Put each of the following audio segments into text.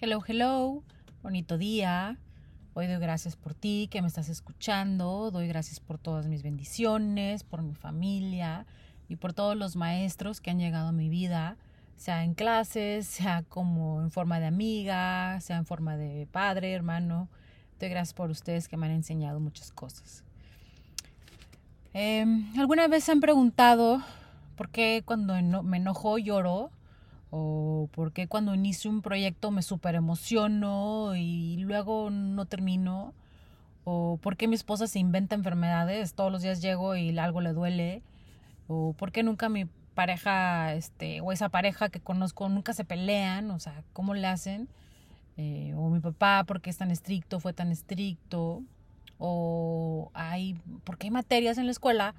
Hello, hello, bonito día. Hoy doy gracias por ti que me estás escuchando, doy gracias por todas mis bendiciones, por mi familia y por todos los maestros que han llegado a mi vida, sea en clases, sea como en forma de amiga, sea en forma de padre, hermano. Doy gracias por ustedes que me han enseñado muchas cosas. Em, ¿Alguna vez se han preguntado por qué cuando me enojo lloro? O por qué cuando inicio un proyecto me super emociono y luego no termino, o por qué mi esposa se inventa enfermedades, todos los días llego y algo le duele, o por qué nunca mi pareja, este, o esa pareja que conozco nunca se pelean, o sea, ¿cómo le hacen? Eh, o mi papá, ¿por qué es tan estricto, fue tan estricto? O hay, porque hay materias en la escuela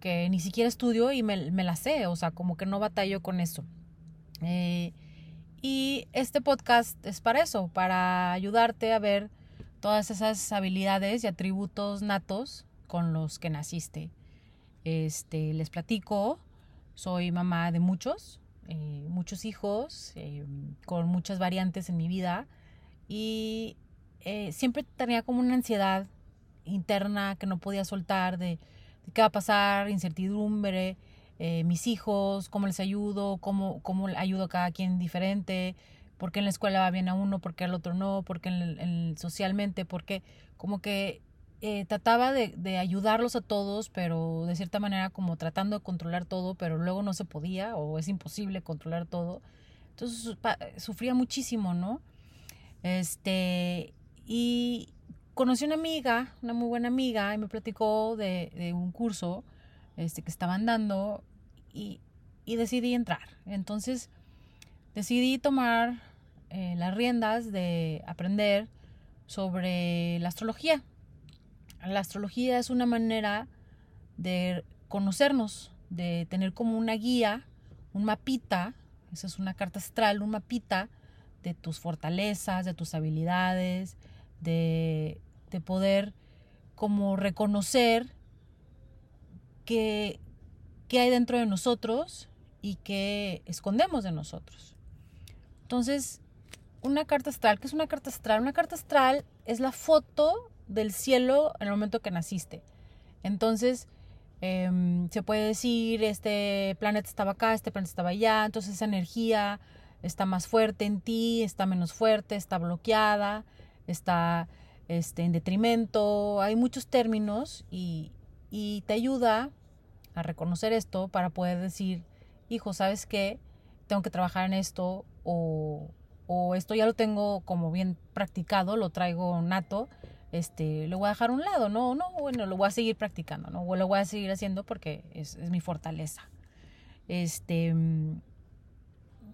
que ni siquiera estudio y me, me las sé, o sea, como que no batallo con eso. Eh, y este podcast es para eso, para ayudarte a ver todas esas habilidades y atributos natos con los que naciste. Este, les platico, soy mamá de muchos, eh, muchos hijos, eh, con muchas variantes en mi vida y siempre tenía como una ansiedad interna que no podía soltar de, de qué va a pasar, incertidumbre, eh, mis hijos, cómo les ayudo, cómo, cómo ayudo a cada quien diferente, por qué en la escuela va bien a uno, por qué al otro no, por qué en, socialmente, porque como que eh, trataba de, de, ayudarlos a todos, pero de cierta manera como tratando de controlar todo, pero luego no se podía o es imposible controlar todo. Entonces sufría muchísimo, ¿no? Este, y conocí una amiga, una muy buena amiga, y me platicó de, de un curso este, que estaban dando y, decidí entrar. Entonces decidí tomar eh, las riendas de aprender sobre la astrología. La astrología es una manera de conocernos, de tener como una guía, un mapita, esa es una carta astral, un mapita de tus fortalezas, de tus habilidades, de, de poder como reconocer qué, hay dentro de nosotros y qué escondemos de nosotros. Entonces, una carta astral, ¿qué es una carta astral? Una carta astral es la foto del cielo en el momento que naciste. Entonces, em, se puede decir, este planeta estaba acá, este planeta estaba allá, entonces esa energía está más fuerte en ti, está menos fuerte, está bloqueada, está este, en detrimento, hay muchos términos y, y te ayuda a reconocer esto para poder decir, hijo, ¿sabes qué? Tengo que trabajar en esto o, o esto ya lo tengo como bien practicado, lo traigo nato, este, lo voy a dejar a un lado, no, no, bueno, lo voy a seguir practicando, ¿no? O lo voy a seguir haciendo porque es, es mi fortaleza. Este,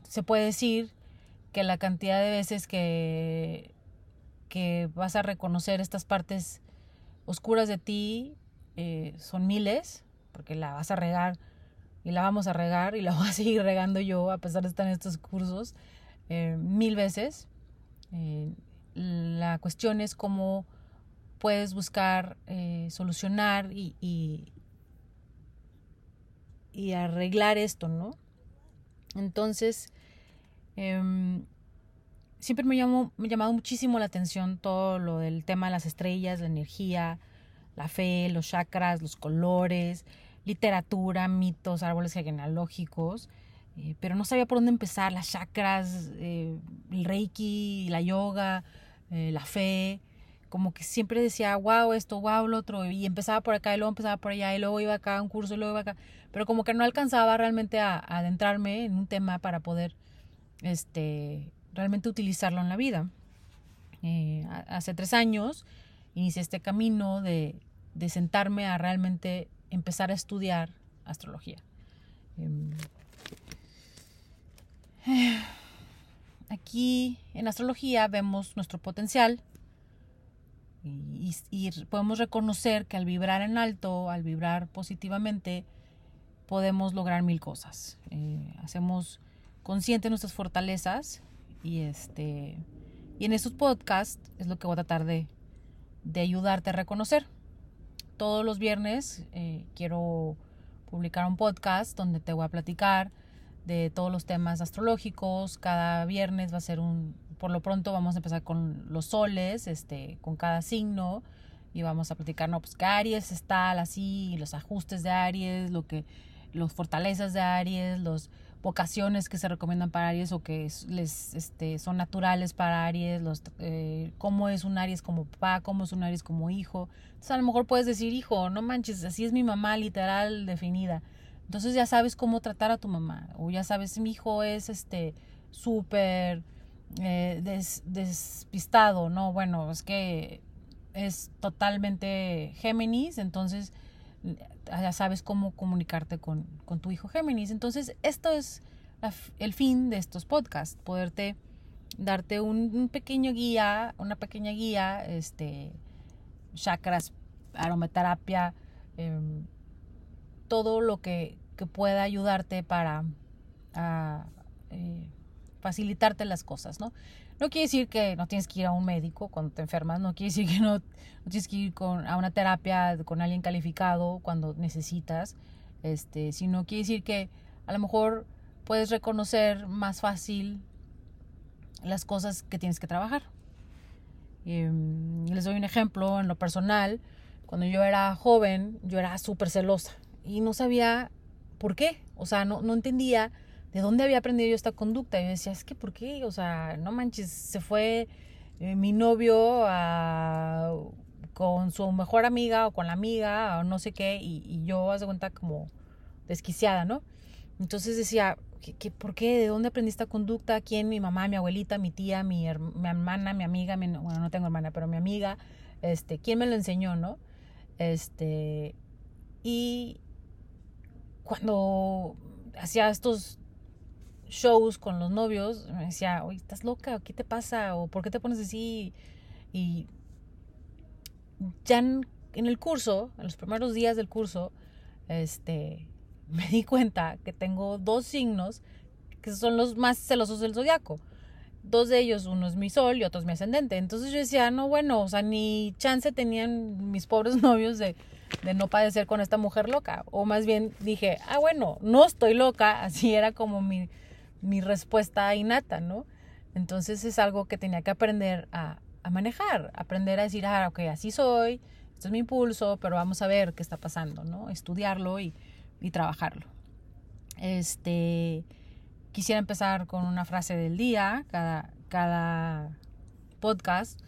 se puede decir que la cantidad de veces que, que vas a reconocer estas partes oscuras de ti eh, son miles, porque la vas a regar y la vamos a regar y la voy a seguir regando yo a pesar de estar en estos cursos eh, mil veces. Eh, la cuestión es cómo puedes buscar solucionar y, y, arreglar esto, ¿no? Entonces, em, siempre me, llamó, me ha llamado muchísimo la atención todo lo del tema de las estrellas, la energía, la fe, los chakras, los colores, literatura, mitos, árboles genealógicos, eh, pero no sabía por dónde empezar, las chakras, eh, el reiki, la yoga, eh, la fe, como que siempre decía, wow, esto, wow, lo otro, y empezaba por acá y luego empezaba por allá y luego iba acá a un curso y luego iba acá, pero como que no alcanzaba realmente a, a adentrarme en un tema para poder este, realmente utilizarlo en la vida. hace tres años inicié este camino de, de sentarme a realmente empezar a estudiar astrología. Em, aquí en astrología vemos nuestro potencial y, podemos reconocer que al vibrar en alto, al vibrar positivamente, podemos lograr mil cosas. Eh, hacemos conscientes nuestras fortalezas y este y en estos podcasts es lo que voy a tratar de, de ayudarte a reconocer todos los viernes eh, quiero publicar un podcast donde te voy a platicar de todos los temas astrológicos. Cada viernes va a ser un, por lo pronto vamos a empezar con los soles, este, con cada signo y vamos a platicar, no, pues que Aries está así, los ajustes de Aries, lo que, los fortalezas de Aries, los vocaciones que se recomiendan para Aries o que les este, son naturales para Aries, los, eh, cómo es un Aries como papá, cómo es un Aries como hijo. Entonces a lo mejor puedes decir, hijo, no manches, así es mi mamá literal definida. Entonces ya sabes cómo tratar a tu mamá o ya sabes, mi hijo es este súper eh, despistado, ¿no? Bueno, es que es totalmente Géminis, entonces ya sabes cómo comunicarte con, tu hijo Géminis. Entonces, esto es el fin de estos podcasts, poderte darte un, pequeño guía, una pequeña guía, este, chakras, aromaterapia, em, todo lo que, pueda ayudarte para eh, facilitarte las cosas, ¿no? No quiere decir que no tienes que ir a un médico cuando te enfermas, no quiere decir que no, tienes que ir con, a una terapia con alguien calificado cuando necesitas, este, sino quiere decir que a lo mejor puedes reconocer más fácil las cosas que tienes que trabajar. Em, les doy un ejemplo en lo personal. Cuando yo era joven, yo era súper celosa y no sabía por qué. O sea, no, no entendía ¿de dónde había aprendido yo esta conducta? Y yo decía, es que ¿por qué? O sea, no manches, se fue eh, mi novio con su mejor amiga o con la amiga o no sé qué, y, yo, haz de cuenta, como desquiciada, ¿no? Entonces decía, ¿qué, por qué? ¿De dónde aprendí esta conducta? ¿Quién? Mi mamá, mi abuelita, mi tía, mi, mi hermana, mi amiga, bueno, no tengo hermana, pero mi amiga, este, ¿quién me lo enseñó, no? Este, y cuando hacía estos shows con los novios, me decía, oye, ¿estás loca? ¿Qué te pasa? ¿O por qué te pones así? Y ya en, el curso, en los primeros días del curso, este, me di cuenta que tengo dos signos que son los más celosos del zodiaco. Dos de ellos, uno es mi sol y otro es mi ascendente. Entonces yo decía, no, bueno, o sea, ni chance tenían mis pobres novios de, de no padecer con esta mujer loca. O más bien dije, ah, bueno, no estoy loca. Así era como mi, mi respuesta innata, ¿no? Entonces es algo que tenía que aprender a, manejar, aprender a decir, ah, ok, así soy, esto es mi impulso, pero vamos a ver qué está pasando, ¿no? Estudiarlo y, trabajarlo. Este, quisiera empezar con una frase del día, cada, cada podcast.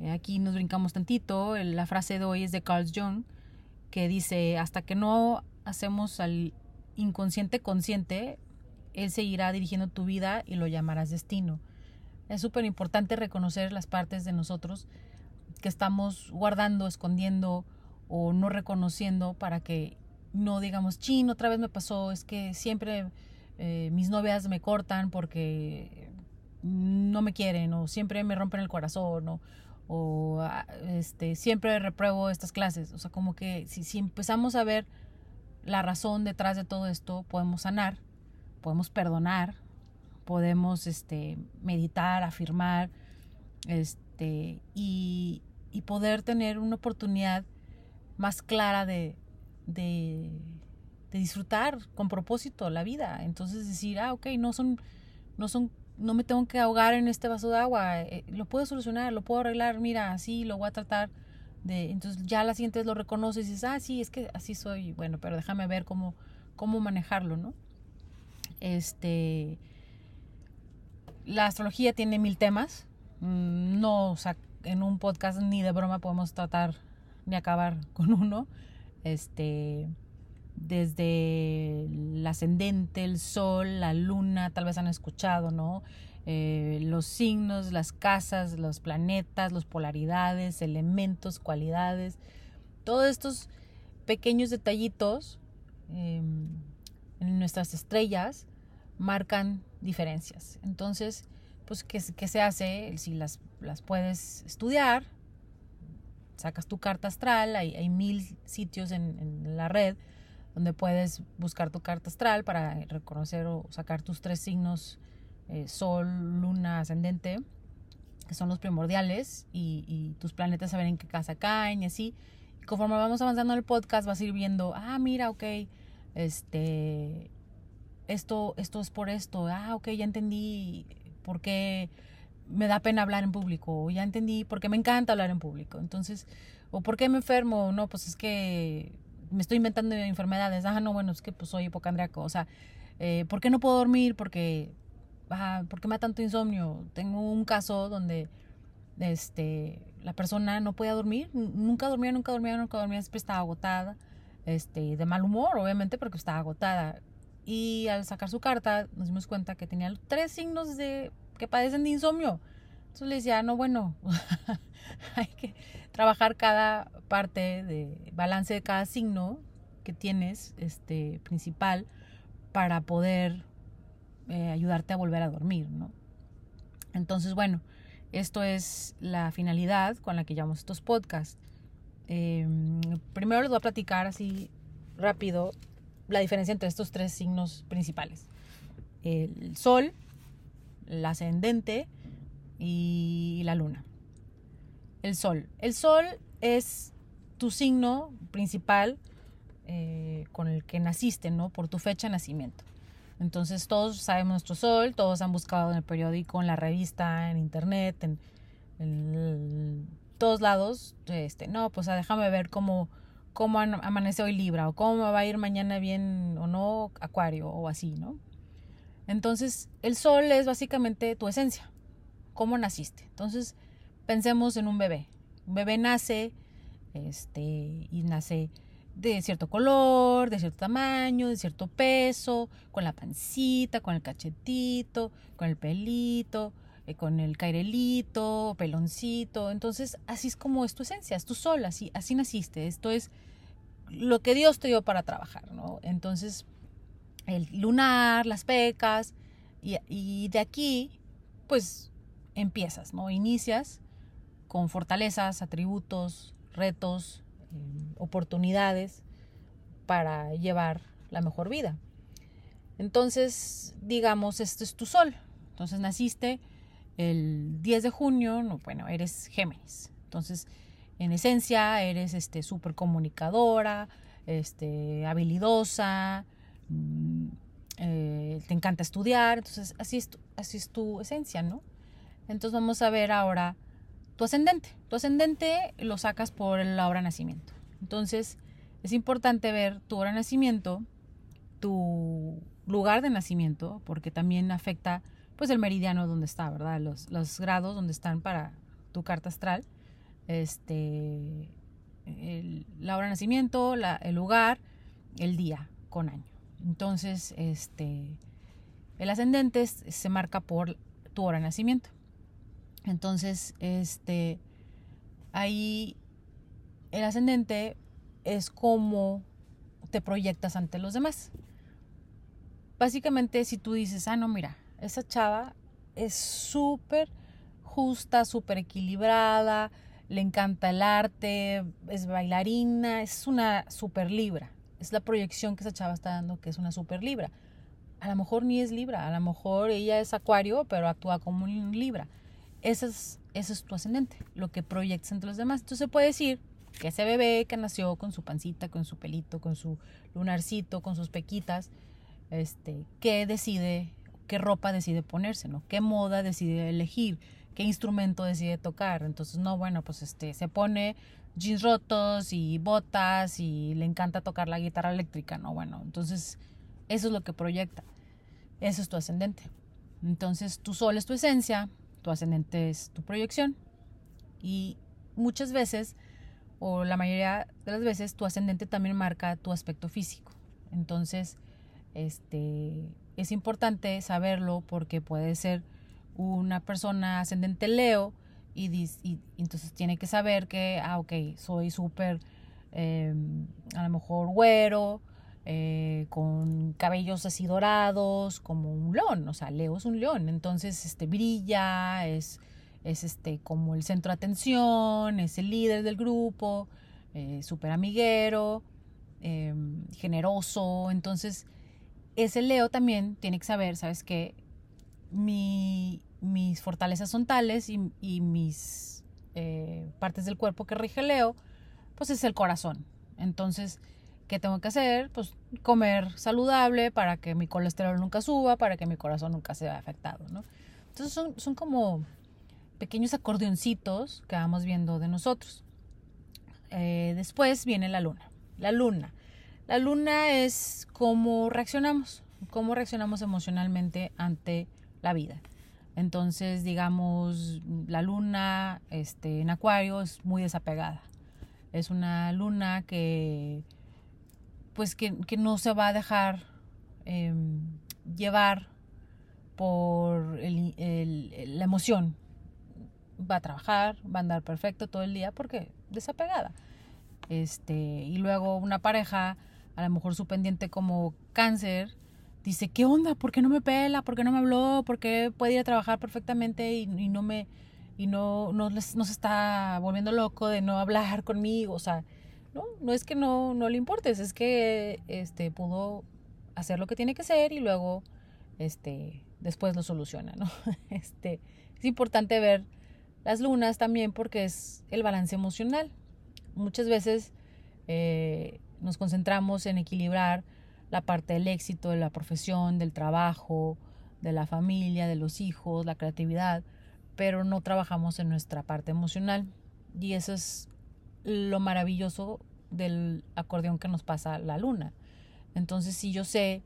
Eh, aquí nos brincamos tantito. La frase de hoy es de Carl Jung, que dice, hasta que no hacemos al inconsciente consciente, él seguirá dirigiendo tu vida y lo llamarás destino. Es súper importante reconocer las partes de nosotros que estamos guardando, escondiendo o no reconociendo para que no digamos, chin, otra vez me pasó, es que siempre eh, mis novias me cortan porque no me quieren o siempre me rompen el corazón o, ah, este, siempre repruebo estas clases. O sea, como que si empezamos a ver la razón detrás de todo esto, podemos sanar podemos perdonar, podemos este, meditar, afirmar, este, y, poder tener una oportunidad más clara de, de, disfrutar con propósito la vida. Entonces decir, ah, ok, no son, no son, no me tengo que ahogar en este vaso de agua, eh, lo puedo solucionar, lo puedo arreglar, mira, así lo voy a tratar de, entonces ya la siguiente lo reconoces y dices, ah, sí, es que así soy, bueno, pero déjame ver cómo, cómo manejarlo, ¿no? Este, la astrología tiene mil temas. Mm, no, o sea, en un podcast ni de broma podemos tratar ni acabar con uno. Este, desde el ascendente, el sol, la luna, tal vez han escuchado, ¿no? Eh, los signos, las casas, los planetas, las polaridades, elementos, cualidades, todos estos pequeños detallitos em, en nuestras estrellas marcan diferencias. Entonces, pues, ¿qué, se hace? Si las, las puedes estudiar, sacas tu carta astral, hay, hay mil sitios en, la red donde puedes buscar tu carta astral para reconocer o sacar tus tres signos, eh, sol, luna, ascendente, que son los primordiales, y, tus planetas saber en qué casa caen y así. Y conforme vamos avanzando en el podcast vas a ir viendo, ah, mira, ok, este, esto, esto es por esto, ah, ok, ya entendí por qué me da pena hablar en público, o ya entendí por qué me encanta hablar en público. Entonces, o por qué me enfermo, no, pues es que me estoy inventando enfermedades, ah, no, bueno, es que pues soy hipocondriaco, o sea, eh, ¿por qué no puedo dormir? Porque, ah, ¿por qué me da tanto insomnio? Tengo un caso donde este, la persona no podía dormir, nunca dormía, nunca dormía, nunca dormía, siempre estaba agotada, este, de mal humor, obviamente, porque estaba agotada. Y al sacar su carta nos dimos cuenta que tenía tres signos de que padecen de insomnio. Entonces le decía, no, bueno, hay que trabajar cada parte de balance de cada signo que tienes, este, principal, para poder eh, ayudarte a volver a dormir, ¿no? Entonces, bueno, esto es la finalidad con la que llevamos estos podcasts. Em, primero les voy a platicar así rápido la diferencia entre estos tres signos principales. El sol, el ascendente y la luna. El sol. El sol es tu signo principal eh, con el que naciste, ¿no? Por tu fecha de nacimiento. Entonces todos sabemos nuestro sol, todos han buscado en el periódico, en la revista, en internet, en, en todos lados. Este, no, pues ah, déjame ver cómo, cómo amanece hoy Libra o cómo va a ir mañana bien o no Acuario o así, ¿no? Entonces, el sol es básicamente tu esencia, cómo naciste. Entonces, pensemos en un bebé. Un bebé nace este, y nace de cierto color, de cierto tamaño, de cierto peso, con la pancita, con el cachetito, con el pelito, eh, con el cairelito, peloncito. Entonces, así es como es tu esencia, es tu sol, así, así naciste. Esto es lo que Dios te dio para trabajar, ¿no? Entonces, el lunar, las pecas, y, y de aquí, pues empiezas, ¿no? Inicias con fortalezas, atributos, retos, eh, oportunidades para llevar la mejor vida. Entonces, digamos, este es tu sol. Entonces naciste el 10 de junio, no, bueno, eres Géminis. Entonces, en esencia, eres este súper comunicadora, este, habilidosa, mm, eh, te encanta estudiar, entonces así es, tu, así es tu esencia, ¿no? Entonces vamos a ver ahora tu ascendente. Tu ascendente lo sacas por la hora de nacimiento. Entonces es importante ver tu hora de nacimiento, tu lugar de nacimiento, porque también afecta pues el meridiano donde está, ¿verdad? Los, grados donde están para tu carta astral. Este, la hora de nacimiento, el lugar, el día con año. Entonces, este, el ascendente se marca por tu hora de nacimiento. Entonces, este, ahí el ascendente es como te proyectas ante los demás. Básicamente, si tú dices, ah, no, mira, esa chava es súper justa, súper equilibrada, le encanta el arte, es bailarina, es una súper libra. Es la proyección que esa chava está dando que es una súper libra. A lo mejor ni es libra, a lo mejor ella es acuario, pero actúa como un libra. Ese es, ese es tu ascendente, lo que proyectas entre los demás. Entonces se puede decir que ese bebé que nació con su pancita, con su pelito, con su lunarcito, con sus pequitas, este, qué decide qué ropa decide ponerse, ¿no? Qué moda decide elegir, qué instrumento decide tocar. Entonces, no, bueno, pues este, se pone jeans rotos y botas y le encanta tocar la guitarra eléctrica, ¿no? Bueno, entonces eso es lo que proyecta. Eso es tu ascendente. Entonces, tu sol es tu esencia, tu ascendente es tu proyección. Y muchas veces, o la mayoría de las veces, tu ascendente también marca tu aspecto físico. Entonces, este, es importante saberlo porque puede ser una persona ascendente Leo y, entonces tiene que saber que, ah, ok, soy súper, em, a lo mejor güero, eh, con cabellos así dorados, como un león, o sea, Leo es un león, entonces este, brilla, es, es este, como el centro de atención, es el líder del grupo, eh, súper amiguero, em, generoso, entonces ese Leo también tiene que saber, ¿sabes qué? Mi, mis fortalezas son tales y, mis eh, partes del cuerpo que rige Leo, pues es el corazón. Entonces, ¿Qué tengo que hacer? Pues comer saludable para que mi colesterol nunca suba, para que mi corazón nunca sea afectado, ¿no? Entonces son, son como pequeños acordeoncitos que vamos viendo de nosotros. Eh, después viene la luna. La luna. La luna es cómo reaccionamos, cómo reaccionamos emocionalmente ante la vida. Entonces, digamos, la luna este, en Acuario es muy desapegada. Es una luna que, pues, que, no se va a dejar em, llevar por la emoción. Va a trabajar, va a andar perfecto todo el día porque desapegada. Este, y luego una pareja, a lo mejor su pendiente como cáncer, dice, ¿qué onda? ¿Por qué no me pela? ¿Por qué no me habló? ¿Por qué puede ir a trabajar perfectamente y, no me y no, no, se está volviendo loco de no hablar conmigo? O sea, no, no es que no, no le importes, es que este, pudo hacer lo que tiene que hacer y luego este, después lo soluciona, ¿no? Este, es importante ver las lunas también porque es el balance emocional. Muchas veces eh, nos concentramos en equilibrar la parte del éxito, de la profesión, del trabajo, de la familia, de los hijos, la creatividad, pero no trabajamos en nuestra parte emocional. Y eso es lo maravilloso del acordeón que nos pasa la luna. Entonces, si yo sé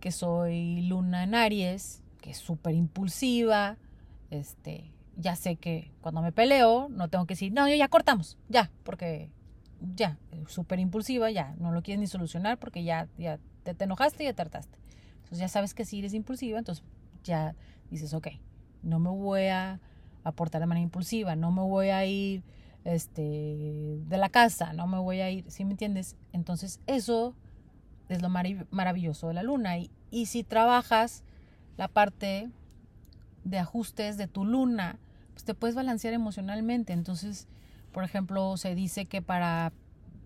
que soy luna en Aries, que es súper impulsiva, este, ya sé que cuando me peleo no tengo que decir, no, ya cortamos, ya, porque ya, súper impulsiva, ya, no lo quieres ni solucionar porque ya, ya te, enojaste y ya tartaste. Entonces ya sabes que si eres impulsiva, entonces ya dices, ok, no me voy a aportar de manera impulsiva, no me voy a ir este, de la casa, no me voy a ir, ¿sí me entiendes? Entonces eso es lo maravilloso de la luna. Y, y si trabajas la parte de ajustes de tu luna, pues te puedes balancear emocionalmente. Entonces, por ejemplo, se dice que para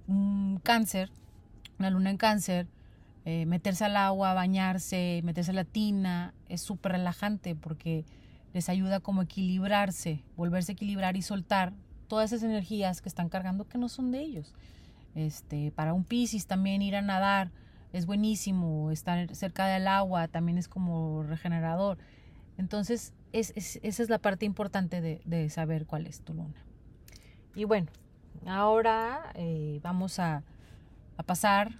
un cáncer, una luna en cáncer, eh, meterse al agua, bañarse, meterse a la tina, es súper relajante porque les ayuda como a equilibrarse, volverse a equilibrar y soltar todas esas energías que están cargando que no son de ellos. Este, para un Piscis también ir a nadar es buenísimo, estar cerca del agua también es como regenerador. Entonces, es, esa es la parte importante de saber cuál es tu luna. Y bueno, ahora eh, vamos a, pasar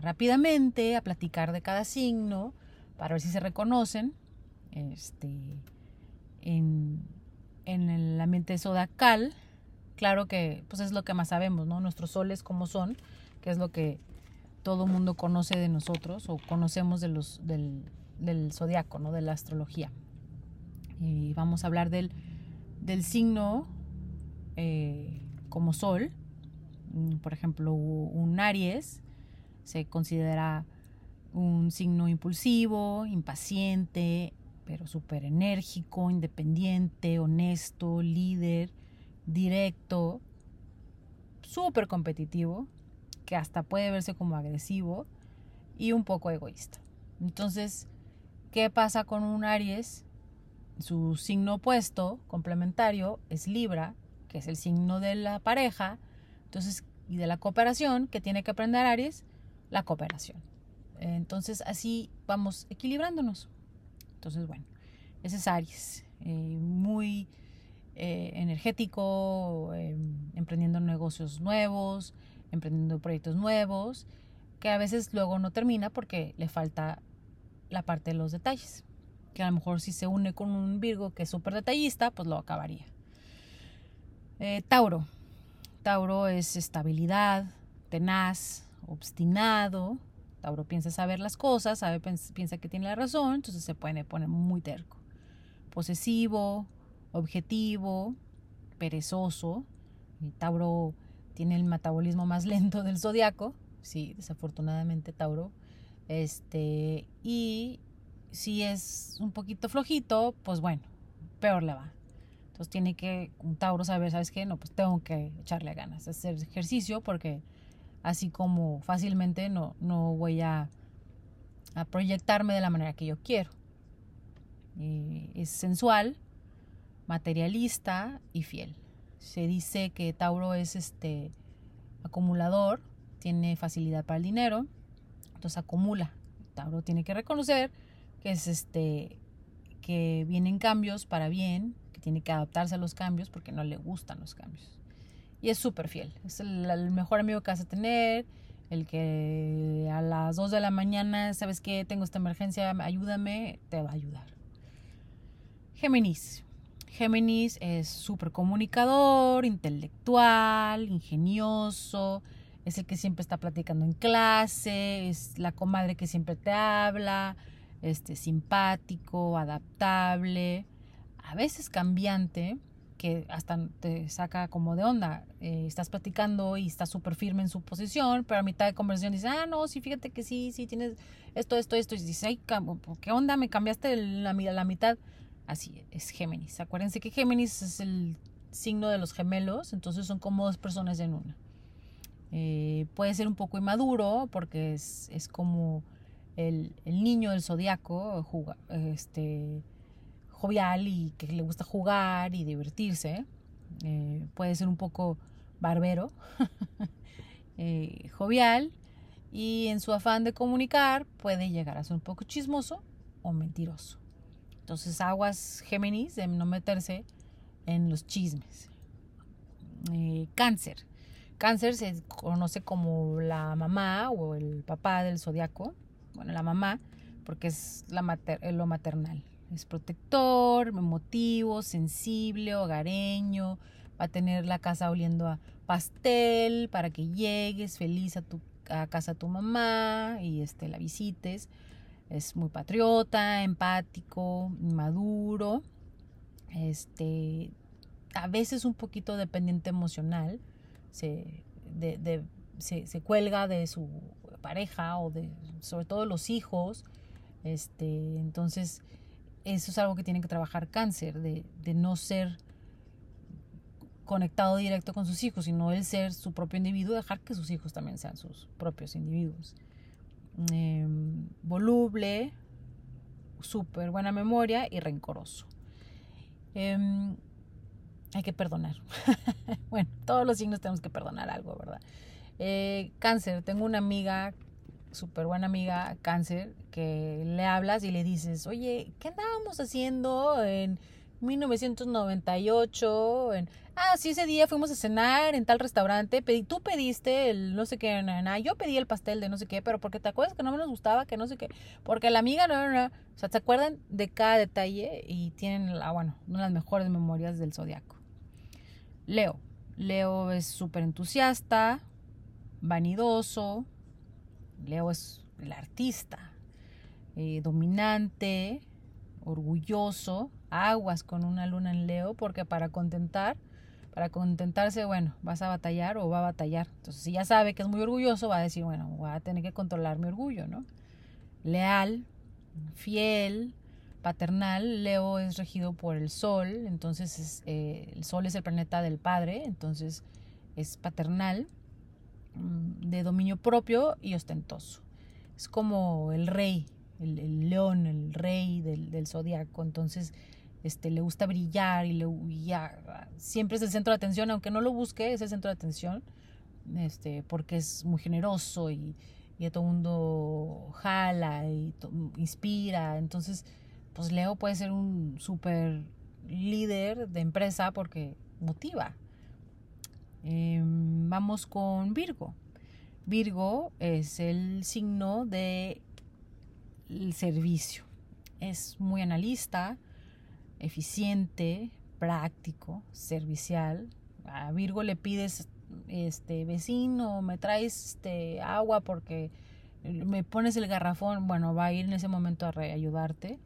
rápidamente a platicar de cada signo para ver si se reconocen este, en, el ambiente zodiacal. Claro que pues es lo que más sabemos, ¿no? Nuestros soles como son, que es lo que todo mundo conoce de nosotros o conocemos de los, del, del zodiaco, ¿no? De la astrología. Y vamos a hablar del, del signo eh, como Sol, mm, por ejemplo, un Aries se considera un signo impulsivo, impaciente, pero súper enérgico, independiente, honesto, líder, directo, súper competitivo, que hasta puede verse como agresivo y un poco egoísta. Entonces, ¿qué pasa con un Aries? Su signo opuesto, complementario, es Libra, que es el signo de la pareja, entonces, y de la cooperación, que tiene que aprender Aries, la cooperación. Entonces, así vamos equilibrándonos. Entonces, bueno, ese es Aries, eh, muy eh, energético, em, emprendiendo negocios nuevos, emprendiendo proyectos nuevos, que a veces luego no termina porque le falta la parte de los detalles. Que a lo mejor si se une con un Virgo que es súper detallista, pues lo acabaría. Eh, Tauro. Tauro es estabilidad, tenaz, obstinado. Tauro piensa saber las cosas, sabe, piensa que tiene la razón, entonces se puede poner muy terco. Posesivo, objetivo, perezoso. Tauro tiene el metabolismo más lento del zodiaco. Sí, desafortunadamente Tauro. Este, y si es un poquito flojito, pues bueno, peor le va. Entonces tiene que Tauro saber, ¿sabes qué? No, pues tengo que echarle ganas, hacer ejercicio porque así como fácilmente no, no voy a, proyectarme de la manera que yo quiero. es sensual, materialista y fiel. Se dice que Tauro es este acumulador, tiene facilidad para el dinero, entonces acumula. Tauro tiene que reconocer que es este que vienen cambios para bien, tiene que adaptarse a los cambios porque no le gustan los cambios. Y es súper fiel, es el, mejor amigo que vas a tener, el que a las 2 de la mañana, ¿sabes qué? Tengo esta emergencia, ayúdame, te va a ayudar. Géminis. Géminis es súper comunicador, intelectual, ingenioso, es el que siempre está platicando en clase, es la comadre que siempre te habla, este, simpático, adaptable, a veces cambiante, que hasta te saca como de onda. Eh, estás platicando y está súper firme en su posición, pero a mitad de conversación dice, ah, no, sí, fíjate que sí, sí, tienes esto, esto, esto. Y dice, ay, ¿qué onda? Me cambiaste la, mitad. Así es Géminis. Acuérdense que Géminis es el signo de los gemelos, entonces son como dos personas en una. Eh, puede ser un poco inmaduro porque es, es como el, niño del zodiaco, este, jovial y que le gusta jugar y divertirse. Eh, puede ser un poco barbero, eh, jovial y en su afán de comunicar puede llegar a ser un poco chismoso o mentiroso. Entonces aguas Géminis de no meterse en los chismes. cáncer. Cáncer se conoce como la mamá o el papá del zodiaco. Bueno, la mamá, porque es eh, lo maternal. Es protector, emotivo, sensible, hogareño. Va a tener la casa oliendo a pastel para que llegues feliz a tu a casa de tu mamá y este, la visites. Es muy patriota, empático, maduro. Este, a veces un poquito dependiente emocional se, de, se, cuelga de su pareja o de sobre todo los hijos. Este, entonces, eso es algo que tiene que trabajar cáncer, de, de no ser conectado directo con sus hijos, sino el ser su propio individuo, dejar que sus hijos también sean sus propios individuos. Em, voluble, súper buena memoria y rencoroso. Em, hay que perdonar. bueno, todos los signos tenemos que perdonar algo, ¿verdad? Eh, cáncer, tengo una amiga, súper buena amiga, cáncer, que le hablas y le dices, oye, ¿qué andábamos haciendo en 1998? En, ah, sí, ese día fuimos a cenar en tal restaurante, pedí, tú pediste el no sé qué, yo pedí el pastel de no sé qué, pero porque te acuerdas que no me nos gustaba, que no sé qué, porque la amiga no, no, no, o sea, se acuerdan de cada detalle y tienen, la, bueno, una de las mejores memorias del zodiaco. Leo. Leo es súper entusiasta, vanidoso. Leo es el artista, eh, dominante, orgulloso. Aguas con una luna en Leo, porque para contentar, para contentarse, bueno, vas a batallar o va a batallar. Entonces, si ya sabe que es muy orgulloso, va a decir, bueno, voy a tener que controlar mi orgullo, ¿no? Leal, fiel, paternal, Leo es regido por el Sol, entonces eh, el Sol es el planeta del Padre, entonces es paternal, de dominio propio y ostentoso. Es como el rey, el, león, el rey del, del zodiaco, entonces este, le gusta brillar y, le, siempre es el centro de atención, aunque no lo busque, es el centro de atención, este, porque es muy generoso y, y a todo mundo jala y inspira, entonces pues Leo puede ser un súper líder de empresa porque motiva. Em, vamos con Virgo. Virgo es el signo de el servicio. Es muy analista, eficiente, práctico, servicial. A Virgo le pides, este vecino, me traes este agua porque me pones el garrafón. Bueno, va a ir en ese momento a ayudarte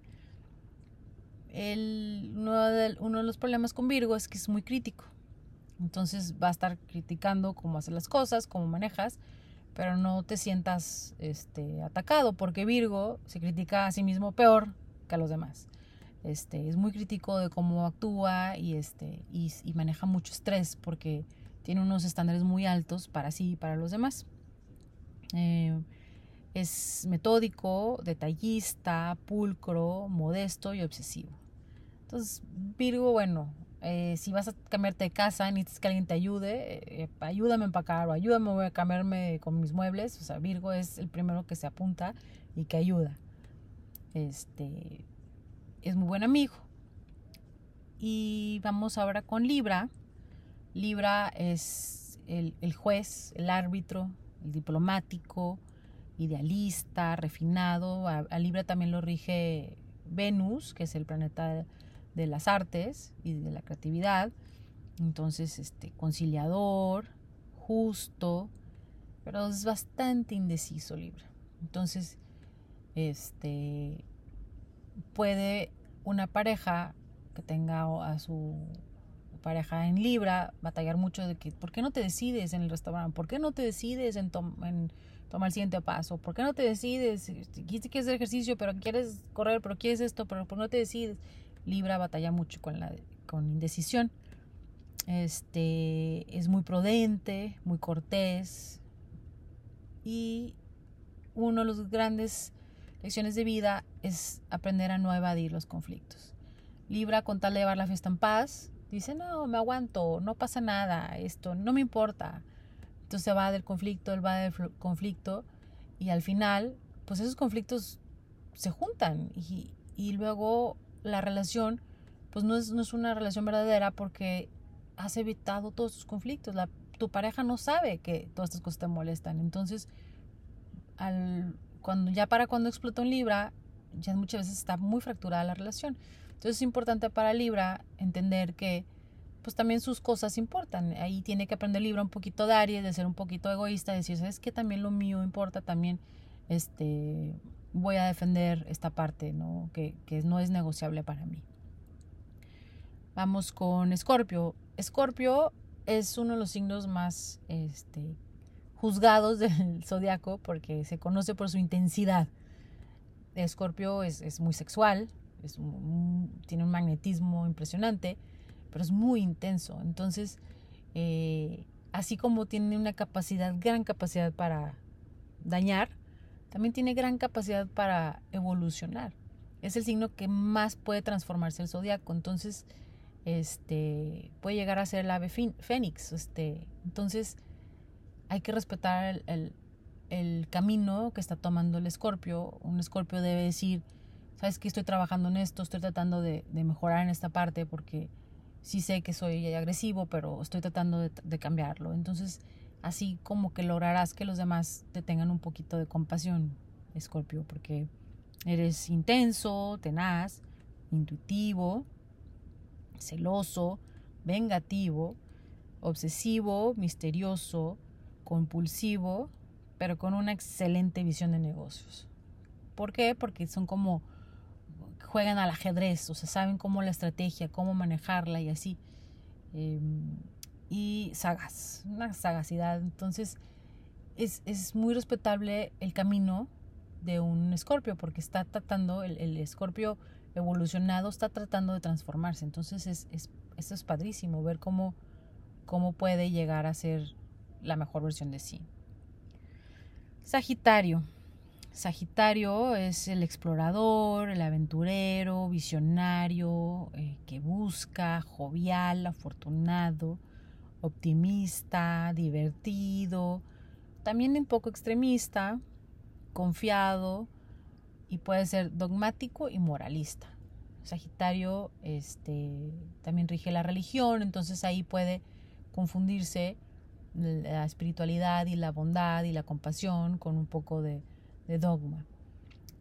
el, uno, de, uno de los problemas con Virgo es que es muy crítico. Entonces va a estar criticando cómo hacer las cosas, cómo manejas, pero no te sientas este, atacado, porque Virgo se critica a sí mismo peor que a los demás. Este, es muy crítico de cómo actúa y, este, y, maneja mucho estrés porque tiene unos estándares muy altos para sí y para los demás. Eh, es metódico, detallista, pulcro, modesto y obsesivo. Entonces, Virgo, bueno, Eh, si vas a cambiarte de casa, necesitas que alguien te ayude, eh, ayúdame a empacar o ayúdame a cambiarme con mis muebles. O sea, Virgo es el primero que se apunta y que ayuda. Este es muy buen amigo. Y vamos ahora con Libra. Libra es el, el juez, el árbitro, el diplomático, idealista, refinado. A Libra también lo rige Venus, que es el planeta de las artes y de la creatividad. Entonces, este, conciliador, justo, pero es bastante indeciso Libra. Entonces, este, puede una pareja que tenga a su pareja en Libra batallar mucho de que, ¿por qué no te decides en el restaurante? ¿Por qué no te decides en, tomar el siguiente paso? ¿Por qué no te decides? Quieres hacer ejercicio, pero quieres correr, pero quieres esto, pero ¿por qué no te decides? Libra batalla mucho con la con indecisión. Este es muy prudente, muy cortés y uno de los grandes lecciones de vida es aprender a no evadir los conflictos. Libra con tal de llevar la fiesta en paz, dice, "No, me aguanto, no pasa nada, esto no me importa." Entonces va del conflicto, él va del conflicto y al final, pues esos conflictos se juntan y, y luego la relación pues no es, no es una relación verdadera porque has evitado todos tus conflictos. Tu pareja no sabe que todas estas cosas te molestan. Entonces, al, cuando, ya para cuando explota un Libra, ya muchas veces está muy fracturada la relación. Entonces es importante para Libra entender que pues también sus cosas importan. Ahí tiene que aprender Libra un poquito de Aries, de ser un poquito egoísta, de decir, ¿sabes que También lo mío importa, también este, voy a defender esta parte, ¿no? Que, que no es negociable para mí. Vamos con Escorpio. Escorpio es uno de los signos más este, juzgados del zodiaco porque se conoce por su intensidad. Escorpio es, es muy sexual, es tiene un magnetismo impresionante, pero es muy intenso. Entonces, eh, así como tiene una capacidad, gran capacidad para dañar, también tiene gran capacidad para evolucionar. Es el signo que más puede transformarse el zodiaco. Entonces, este, puede llegar a ser el ave fénix. Este, entonces, hay que respetar el, el, camino que está tomando el escorpio. Un escorpio debe decir, sabes que estoy trabajando en esto, estoy tratando de, de, mejorar en esta parte porque sí sé que soy agresivo, pero estoy tratando de, de cambiarlo. Entonces, así como que lograrás que los demás te tengan un poquito de compasión, Escorpio, porque eres intenso, tenaz, intuitivo, celoso, vengativo, obsesivo, misterioso, compulsivo, pero con una excelente visión de negocios. ¿Por qué? Porque son como juegan al ajedrez, o sea, saben cómo la estrategia, cómo manejarla y así. Eh, y sagaz, una sagacidad. Entonces es, es, muy respetable el camino de un escorpio porque está tratando, el escorpio evolucionado está tratando de transformarse. Entonces es, es, esto es padrísimo, ver cómo, cómo puede llegar a ser la mejor versión de sí. Sagitario. Sagitario es el explorador, el aventurero, visionario, eh, que busca, jovial, afortunado, optimista, divertido, también un poco extremista, confiado y puede ser dogmático y moralista. Sagitario este, también rige la religión, entonces ahí puede confundirse la espiritualidad y la bondad y la compasión con un poco de, dogma.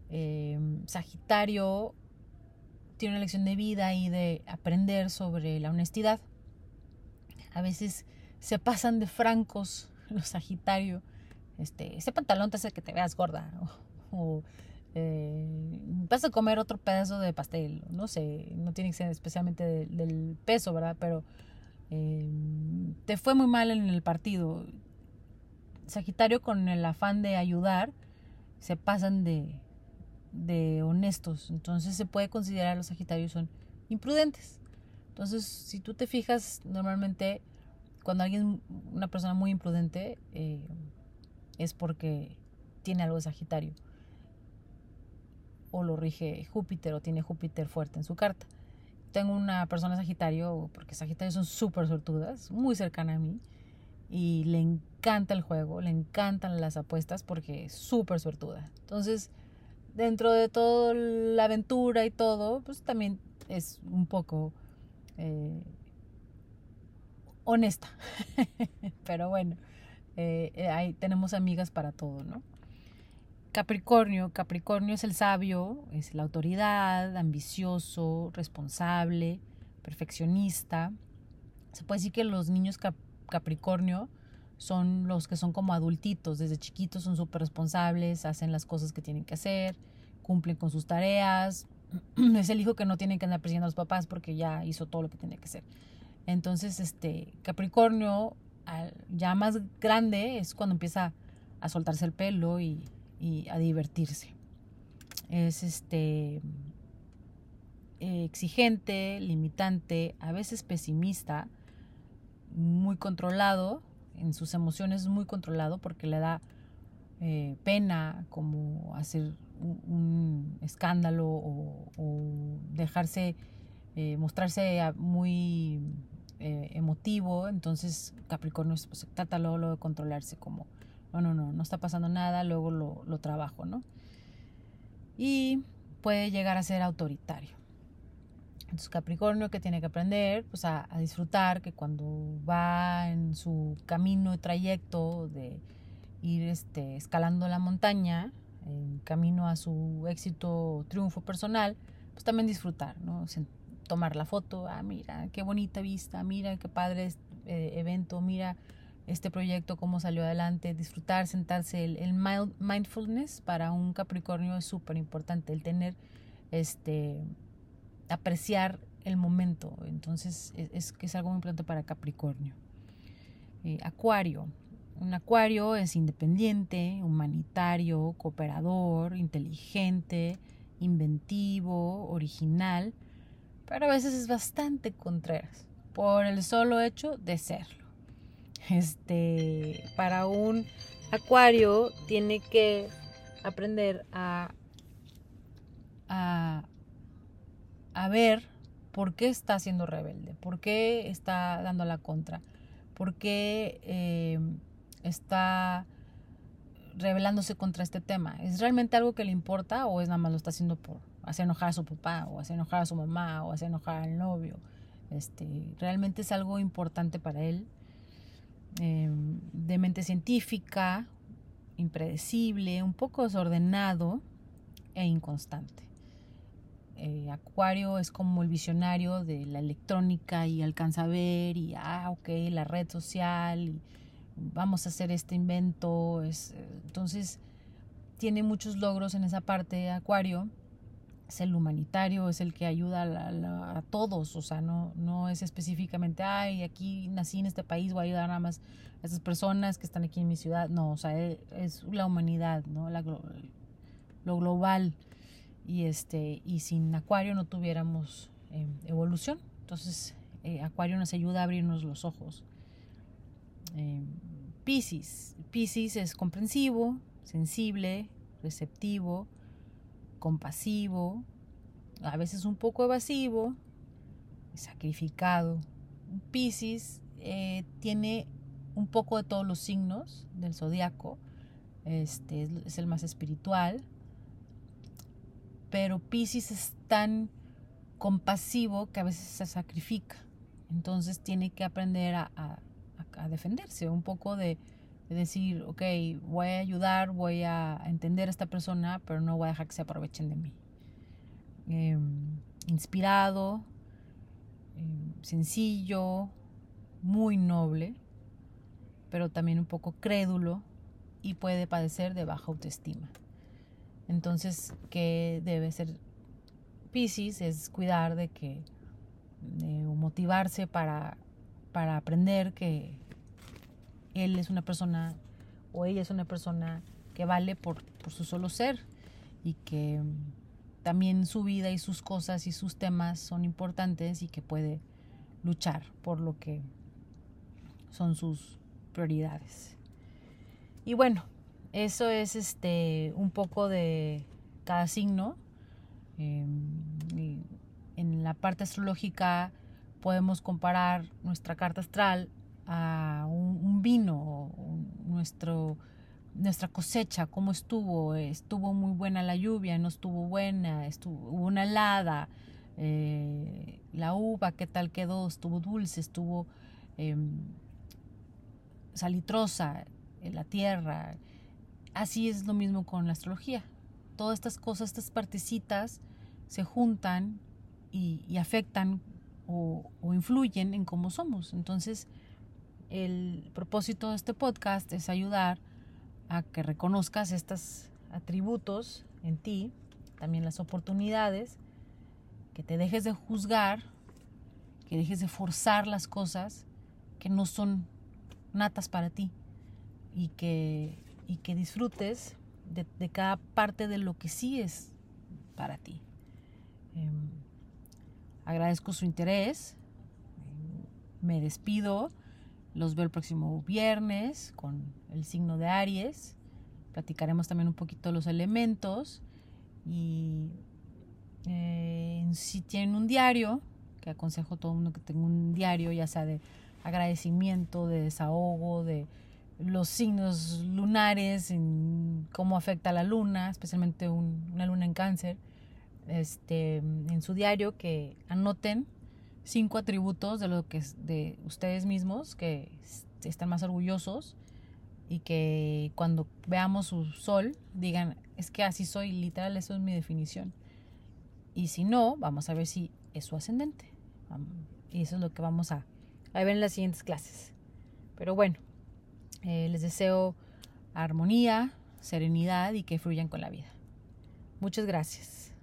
Eh, Sagitario tiene una lección de vida y de aprender sobre la honestidad a veces se pasan de francos los Sagitario. Este, ese pantalón te hace que te veas gorda. O, eh, vas a comer otro pedazo de pastel. No sé, no tiene que ser especialmente del peso, ¿verdad? Pero eh, te fue muy mal en el partido. Sagitario con el afán de ayudar se pasan de, de honestos. Entonces se puede considerar los Sagitarios son imprudentes. Entonces, si tú te fijas, normalmente cuando alguien, una persona muy imprudente, eh, es porque tiene algo de Sagitario. O lo rige Júpiter o tiene Júpiter fuerte en su carta. tengo una persona Sagitario, porque Sagitario son súper sortudas, muy cercana a mí, y le encanta el juego, le encantan las apuestas porque es súper sortuda. Entonces, dentro de toda la aventura y todo, pues también es un poco eh, honesta. Pero bueno, eh, eh, ahí tenemos amigas para todo, ¿no? Capricornio, Capricornio es el sabio, es la autoridad, ambicioso, responsable, perfeccionista. Se puede decir que los niños Capricornio son los que son como adultitos, desde chiquitos son súper responsables, hacen las cosas que tienen que hacer, cumplen con sus tareas. es el hijo que no tiene que andar persiguiendo a los papás porque ya hizo todo lo que tenía que hacer. Entonces, este Capricornio, ya más grande, es cuando empieza a soltarse el pelo y a divertirse. Es este exigente, limitante, a veces pesimista, muy controlado, en sus emociones muy controlado porque le da eh, pena como hacer un, escándalo o, dejarse, eh, mostrarse muy eh, emotivo, entonces Capricornio pues, trata luego de controlarse como no, no, no, no está pasando nada, luego lo, lo trabajo, ¿no? Y puede llegar a ser autoritario. Entonces Capricornio que tiene que aprender pues a, disfrutar que cuando va en su camino y trayecto de ir este, escalando la montaña, en camino a su éxito, triunfo personal, pues también disfrutar, ¿no? Tomar la foto, ah, mira, qué bonita vista, mira, qué padre eh, evento, mira este proyecto, cómo salió adelante, disfrutar, sentarse. El, mindfulness para un Capricornio es súper importante, el tener, este, apreciar el momento. Entonces, es, que es algo muy importante para Capricornio. Eh, acuario. Un acuario es independiente, humanitario, cooperador, inteligente, inventivo, original, pero a veces es bastante contreras por el solo hecho de serlo. Este, para un acuario tiene que aprender a, a, ver por qué está siendo rebelde, por qué está dando la contra, por qué eh, está rebelándose contra este tema. ¿Es realmente algo que le importa o es nada más lo está haciendo por hacer enojar a su papá o hacer enojar a su mamá o hacer enojar al novio? Este, realmente es algo importante para él Em, de mente científica, impredecible, un poco desordenado e inconstante. Eh, Acuario es como el visionario de la electrónica y alcanza a ver y, ah, ok, la red social y vamos a hacer este invento. Es, entonces, tiene muchos logros en esa parte, Acuario es el humanitario, es el que ayuda a, todos, o sea, no, no es específicamente, ay, aquí nací en este país, voy a ayudar nada más a esas personas que están aquí en mi ciudad, no, o sea, e, es, la humanidad, ¿no? La, lo global, y, este, y sin Acuario no tuviéramos em, evolución, entonces eh, Acuario nos ayuda a abrirnos los ojos. Eh, Pisces, Pisces es comprensivo, sensible, receptivo, compasivo, a veces un poco evasivo, sacrificado. Pisces eh, tiene un poco de todos los signos del zodiaco, este es el más espiritual, pero Pisces es tan compasivo que a veces se sacrifica. Entonces tiene que aprender a defenderse, un poco de, de decir, ok, voy a ayudar, voy a entender a esta persona, pero no voy a dejar que se aprovechen de mí. Em, inspirado, em, sencillo, muy noble, pero también un poco crédulo y puede padecer de baja autoestima. Entonces, ¿qué debe ser Pisces? Es cuidar de que, o motivarse para, para aprender que él es una persona o ella es una persona que vale por, su solo ser y que también su vida y sus cosas y sus temas son importantes y que puede luchar por lo que son sus prioridades. Y bueno, eso es este un poco de cada signo. Em, en la parte astrológica podemos comparar nuestra carta astral a un, vino, nuestro, nuestra cosecha, cómo estuvo, estuvo muy buena la lluvia, no estuvo buena, estuvo, hubo una helada, eh, la uva, qué tal quedó, estuvo dulce, estuvo em, salitrosa, en la tierra. Así es lo mismo con la astrología. Todas estas cosas, estas partecitas, se juntan y, afectan o, influyen en cómo somos. Entonces, el propósito de este podcast es ayudar a que reconozcas estos atributos en ti, también las oportunidades, que te dejes de juzgar, que dejes de forzar las cosas que no son natas para ti y que, y que disfrutes de, de cada parte de lo que sí es para ti. Em, agradezco su interés. Me despido. Los veo el próximo viernes con el signo de Aries. Platicaremos también un poquito los elementos. Y eh, si tienen un diario, que aconsejo a todo el mundo que tenga un diario, ya sea de agradecimiento, de desahogo, de los signos lunares, en cómo afecta a la luna, especialmente una luna en cáncer este, en su diario que anoten cinco atributos de lo que de ustedes mismos que están más orgullosos y que cuando veamos su sol digan es que así soy literal eso es mi definición y si no vamos a ver si es su ascendente. Y eso es lo que vamos a, a ver en las siguientes clases. Pero bueno eh, les deseo armonía serenidad y que fluyan con la vida. Muchas gracias